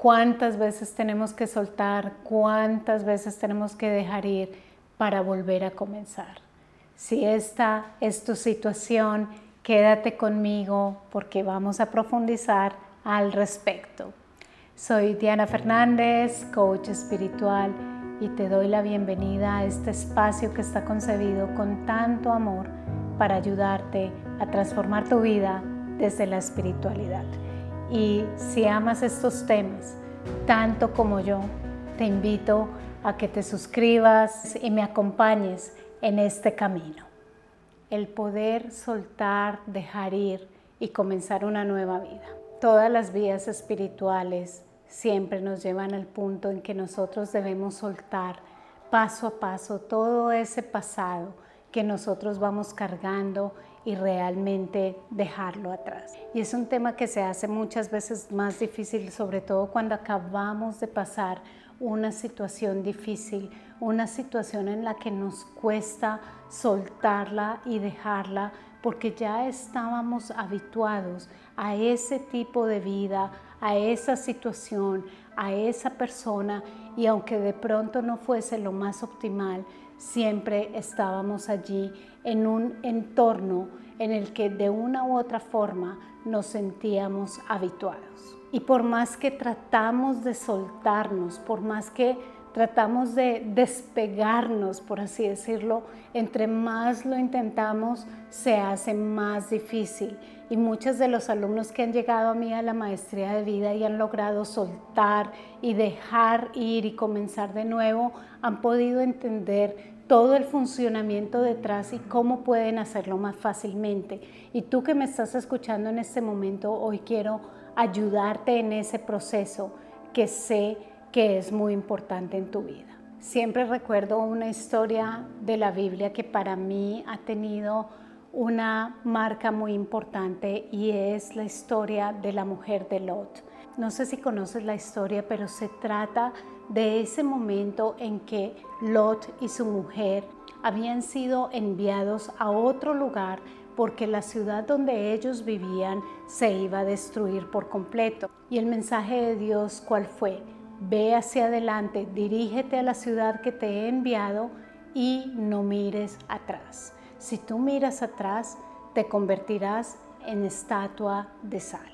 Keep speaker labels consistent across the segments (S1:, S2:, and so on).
S1: cuántas veces tenemos que soltar, cuántas veces tenemos que dejar ir para volver a comenzar. Si esta es tu situación, quédate conmigo porque vamos a profundizar al respecto. Soy Diana Fernández, coach espiritual, y te doy la bienvenida a este espacio que está concebido con tanto amor para ayudarte a transformar tu vida desde la espiritualidad. Y si amas estos temas tanto como yo, te invito a que te suscribas y me acompañes en este camino. El poder soltar, dejar ir y comenzar una nueva vida. Todas las vías espirituales siempre nos llevan al punto en que nosotros debemos soltar paso a paso todo ese pasado que nosotros vamos cargando y realmente dejarlo atrás. Y es un tema que se hace muchas veces más difícil, sobre todo cuando acabamos de pasar una situación difícil, una situación en la que nos cuesta soltarla y dejarla porque ya estábamos habituados a ese tipo de vida, a esa situación, a esa persona y aunque de pronto no fuese lo más optimal, siempre estábamos allí en un entorno en el que de una u otra forma nos sentíamos habituados. Y por más que tratamos de soltarnos, por más que tratamos de despegarnos, por así decirlo, entre más lo intentamos, se hace más difícil. Y muchos de los alumnos que han llegado a mí a la maestría de vida y han logrado soltar y dejar ir y comenzar de nuevo, han podido entender todo el funcionamiento detrás y cómo pueden hacerlo más fácilmente. Y tú que me estás escuchando en este momento, hoy quiero ayudarte en ese proceso que sé que es muy importante en tu vida. Siempre recuerdo una historia de la Biblia que para mí ha tenido una marca muy importante y es la historia de la mujer de Lot. No sé si conoces la historia, pero se trata de ese momento en que Lot y su mujer habían sido enviados a otro lugar porque la ciudad donde ellos vivían se iba a destruir por completo. Y el mensaje de Dios, ¿cuál fue? Ve hacia adelante, dirígete a la ciudad que te he enviado y no mires atrás. Si tú miras atrás, te convertirás en estatua de sal.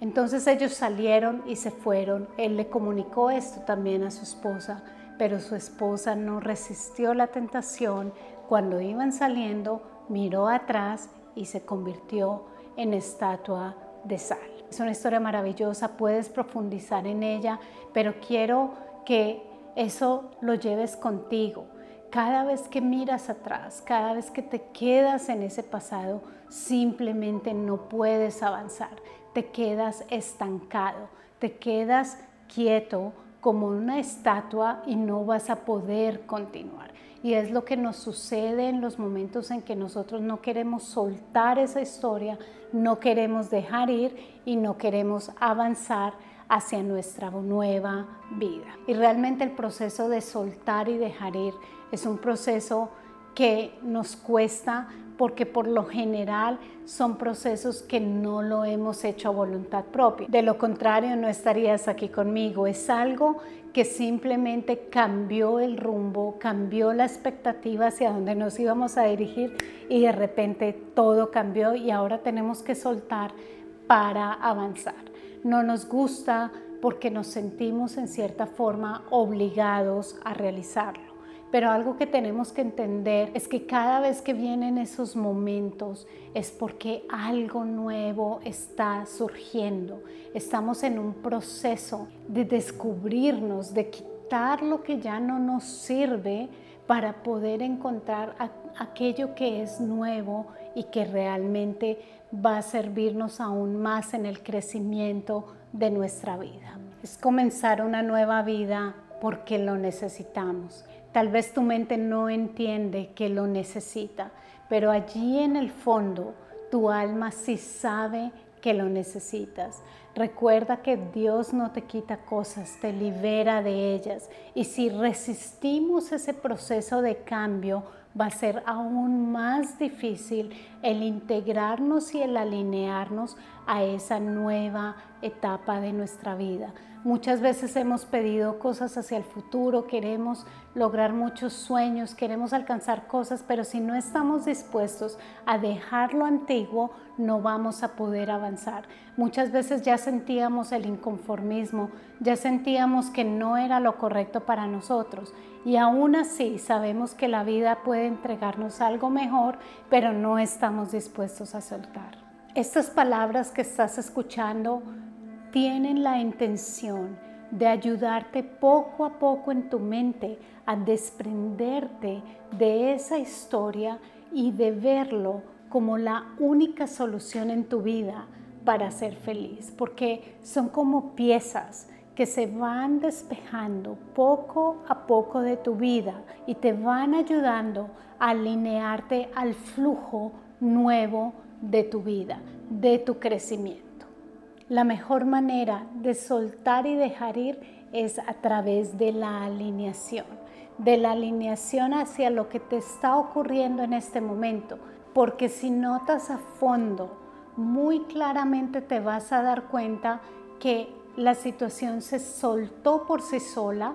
S1: Entonces ellos salieron y se fueron. Él le comunicó esto también a su esposa, pero su esposa no resistió la tentación. Cuando iban saliendo, miró atrás y se convirtió en estatua de sal. Es una historia maravillosa, puedes profundizar en ella, pero quiero que eso lo lleves contigo. Cada vez que miras atrás, cada vez que te quedas en ese pasado, simplemente no puedes avanzar te quedas estancado, te quedas quieto como una estatua y no vas a poder continuar. Y es lo que nos sucede en los momentos en que nosotros no queremos soltar esa historia, no queremos dejar ir y no queremos avanzar hacia nuestra nueva vida. Y realmente el proceso de soltar y dejar ir es un proceso que nos cuesta porque por lo general son procesos que no lo hemos hecho a voluntad propia. De lo contrario, no estarías aquí conmigo. Es algo que simplemente cambió el rumbo, cambió la expectativa hacia donde nos íbamos a dirigir y de repente todo cambió y ahora tenemos que soltar para avanzar. No nos gusta porque nos sentimos en cierta forma obligados a realizarlo. Pero algo que tenemos que entender es que cada vez que vienen esos momentos es porque algo nuevo está surgiendo. Estamos en un proceso de descubrirnos, de quitar lo que ya no nos sirve para poder encontrar aquello que es nuevo y que realmente va a servirnos aún más en el crecimiento de nuestra vida. Es comenzar una nueva vida porque lo necesitamos. Tal vez tu mente no entiende que lo necesita, pero allí en el fondo tu alma sí sabe que lo necesitas. Recuerda que Dios no te quita cosas, te libera de ellas. Y si resistimos ese proceso de cambio, va a ser aún más difícil el integrarnos y el alinearnos a esa nueva etapa de nuestra vida. Muchas veces hemos pedido cosas hacia el futuro, queremos lograr muchos sueños, queremos alcanzar cosas, pero si no estamos dispuestos a dejar lo antiguo, no vamos a poder avanzar. Muchas veces ya sentíamos el inconformismo, ya sentíamos que no era lo correcto para nosotros y aún así sabemos que la vida puede entregarnos algo mejor, pero no estamos dispuestos a soltar. Estas palabras que estás escuchando tienen la intención de ayudarte poco a poco en tu mente a desprenderte de esa historia y de verlo como la única solución en tu vida para ser feliz, porque son como piezas que se van despejando poco a poco de tu vida y te van ayudando a alinearte al flujo nuevo de tu vida, de tu crecimiento. La mejor manera de soltar y dejar ir es a través de la alineación, de la alineación hacia lo que te está ocurriendo en este momento, porque si notas a fondo, muy claramente te vas a dar cuenta que la situación se soltó por sí sola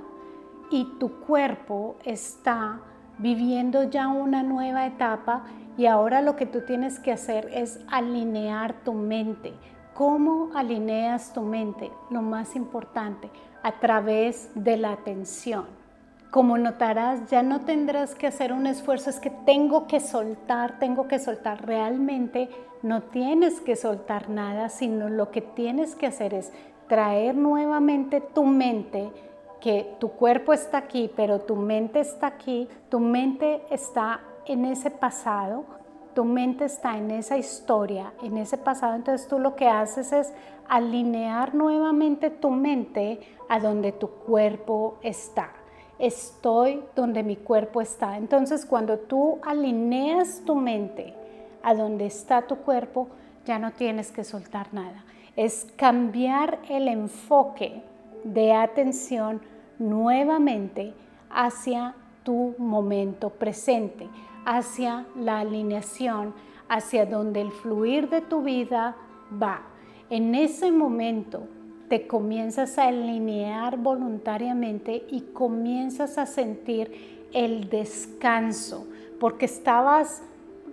S1: y tu cuerpo está viviendo ya una nueva etapa y ahora lo que tú tienes que hacer es alinear tu mente, ¿Cómo alineas tu mente? Lo más importante, a través de la atención. Como notarás, ya no tendrás que hacer un esfuerzo, es que tengo que soltar, tengo que soltar. Realmente no tienes que soltar nada, sino lo que tienes que hacer es traer nuevamente tu mente, que tu cuerpo está aquí, pero tu mente está aquí, tu mente está en ese pasado, tu mente está en esa historia, en ese pasado, entonces tú lo que haces es alinear nuevamente tu mente a donde tu cuerpo está. Estoy donde mi cuerpo está. Entonces cuando tú alineas tu mente a donde está tu cuerpo, ya no tienes que soltar nada. Es cambiar el enfoque de atención nuevamente hacia tu momento presente hacia la alineación, hacia donde el fluir de tu vida va. En ese momento te comienzas a alinear voluntariamente y comienzas a sentir el descanso, porque estabas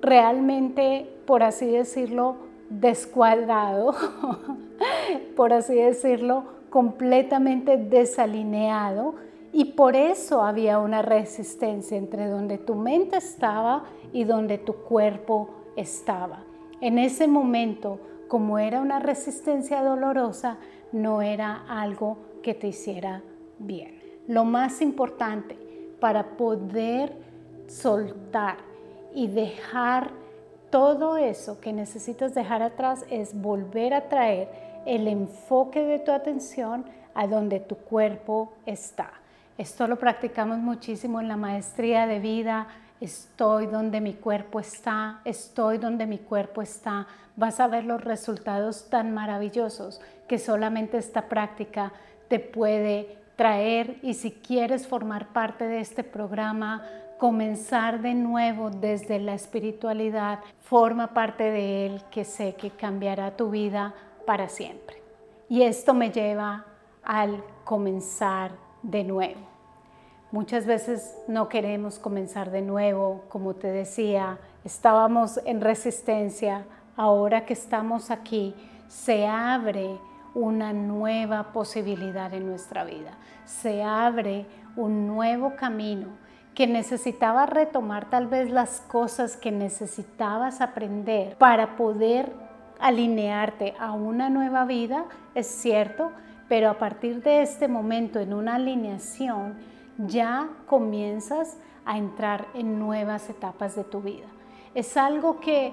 S1: realmente, por así decirlo, descuadrado, por así decirlo, completamente desalineado y por eso había una resistencia entre donde tu mente estaba y donde tu cuerpo estaba. En ese momento, como era una resistencia dolorosa, no era algo que te hiciera bien. Lo más importante para poder soltar y dejar todo eso que necesitas dejar atrás es volver a traer el enfoque de tu atención a donde tu cuerpo está. Esto lo practicamos muchísimo en la maestría de vida. Estoy donde mi cuerpo está, estoy donde mi cuerpo está. Vas a ver los resultados tan maravillosos que solamente esta práctica te puede traer y si quieres formar parte de este programa, comenzar de nuevo desde la espiritualidad, forma parte de él que sé que cambiará tu vida para siempre. Y esto me lleva al comenzar de nuevo. Muchas veces no queremos comenzar de nuevo, como te decía, estábamos en resistencia, ahora que estamos aquí, se abre una nueva posibilidad en nuestra vida, se abre un nuevo camino que necesitaba retomar tal vez las cosas que necesitabas aprender para poder alinearte a una nueva vida, es cierto, pero a partir de este momento en una alineación ya comienzas a entrar en nuevas etapas de tu vida. Es algo que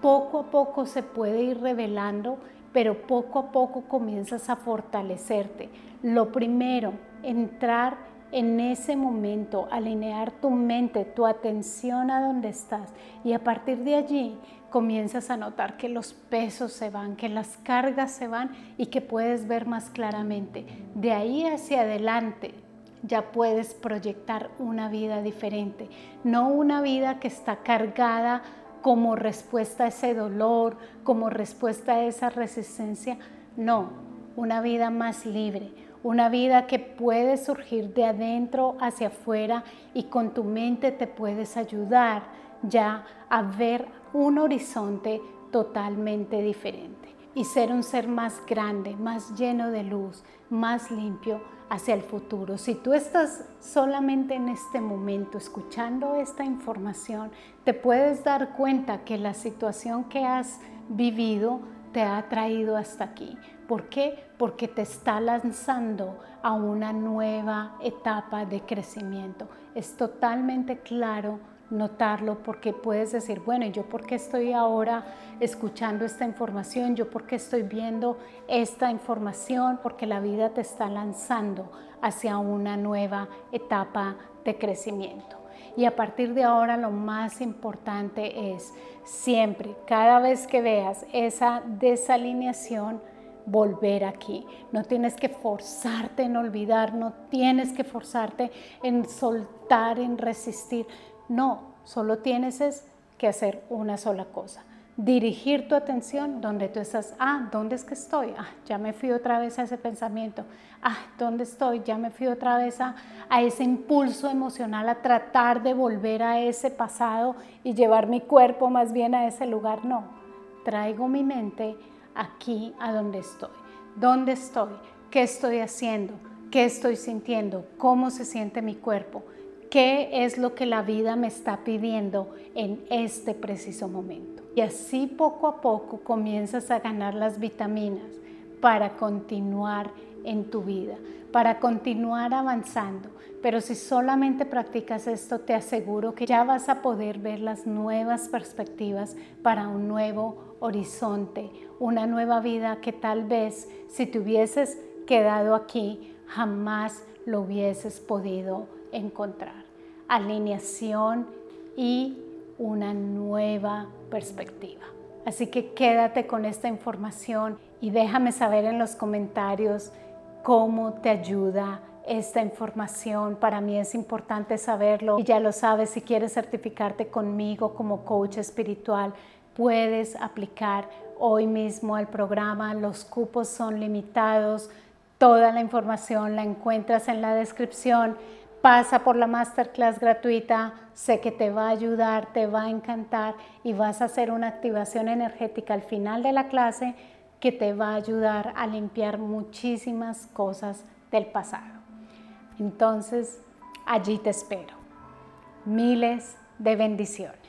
S1: poco a poco se puede ir revelando, pero poco a poco comienzas a fortalecerte. Lo primero, entrar en ese momento, alinear tu mente, tu atención a donde estás. Y a partir de allí comienzas a notar que los pesos se van, que las cargas se van y que puedes ver más claramente. De ahí hacia adelante ya puedes proyectar una vida diferente, no una vida que está cargada como respuesta a ese dolor, como respuesta a esa resistencia, no, una vida más libre, una vida que puede surgir de adentro hacia afuera y con tu mente te puedes ayudar ya a ver un horizonte totalmente diferente y ser un ser más grande, más lleno de luz, más limpio hacia el futuro. Si tú estás solamente en este momento escuchando esta información, te puedes dar cuenta que la situación que has vivido te ha traído hasta aquí. ¿Por qué? Porque te está lanzando a una nueva etapa de crecimiento. Es totalmente claro notarlo porque puedes decir, bueno, ¿yo por qué estoy ahora escuchando esta información? ¿Yo por qué estoy viendo esta información? Porque la vida te está lanzando hacia una nueva etapa de crecimiento. Y a partir de ahora lo más importante es siempre, cada vez que veas esa desalineación, volver aquí. No tienes que forzarte en olvidar, no tienes que forzarte en soltar, en resistir. No, solo tienes que hacer una sola cosa. Dirigir tu atención donde tú estás. Ah, ¿dónde es que estoy? Ah, ya me fui otra vez a ese pensamiento. Ah, ¿dónde estoy? Ya me fui otra vez a, a ese impulso emocional, a tratar de volver a ese pasado y llevar mi cuerpo más bien a ese lugar. No, traigo mi mente aquí a donde estoy. ¿Dónde estoy? ¿Qué estoy haciendo? ¿Qué estoy sintiendo? ¿Cómo se siente mi cuerpo? qué es lo que la vida me está pidiendo en este preciso momento. Y así poco a poco comienzas a ganar las vitaminas para continuar en tu vida, para continuar avanzando. Pero si solamente practicas esto, te aseguro que ya vas a poder ver las nuevas perspectivas para un nuevo horizonte, una nueva vida que tal vez si te hubieses quedado aquí, jamás lo hubieses podido encontrar. Alineación y una nueva perspectiva. Así que quédate con esta información y déjame saber en los comentarios cómo te ayuda esta información. Para mí es importante saberlo y ya lo sabes, si quieres certificarte conmigo como coach espiritual, puedes aplicar hoy mismo al programa. Los cupos son limitados. Toda la información la encuentras en la descripción pasa por la masterclass gratuita, sé que te va a ayudar, te va a encantar y vas a hacer una activación energética al final de la clase que te va a ayudar a limpiar muchísimas cosas del pasado. Entonces, allí te espero. Miles de bendiciones.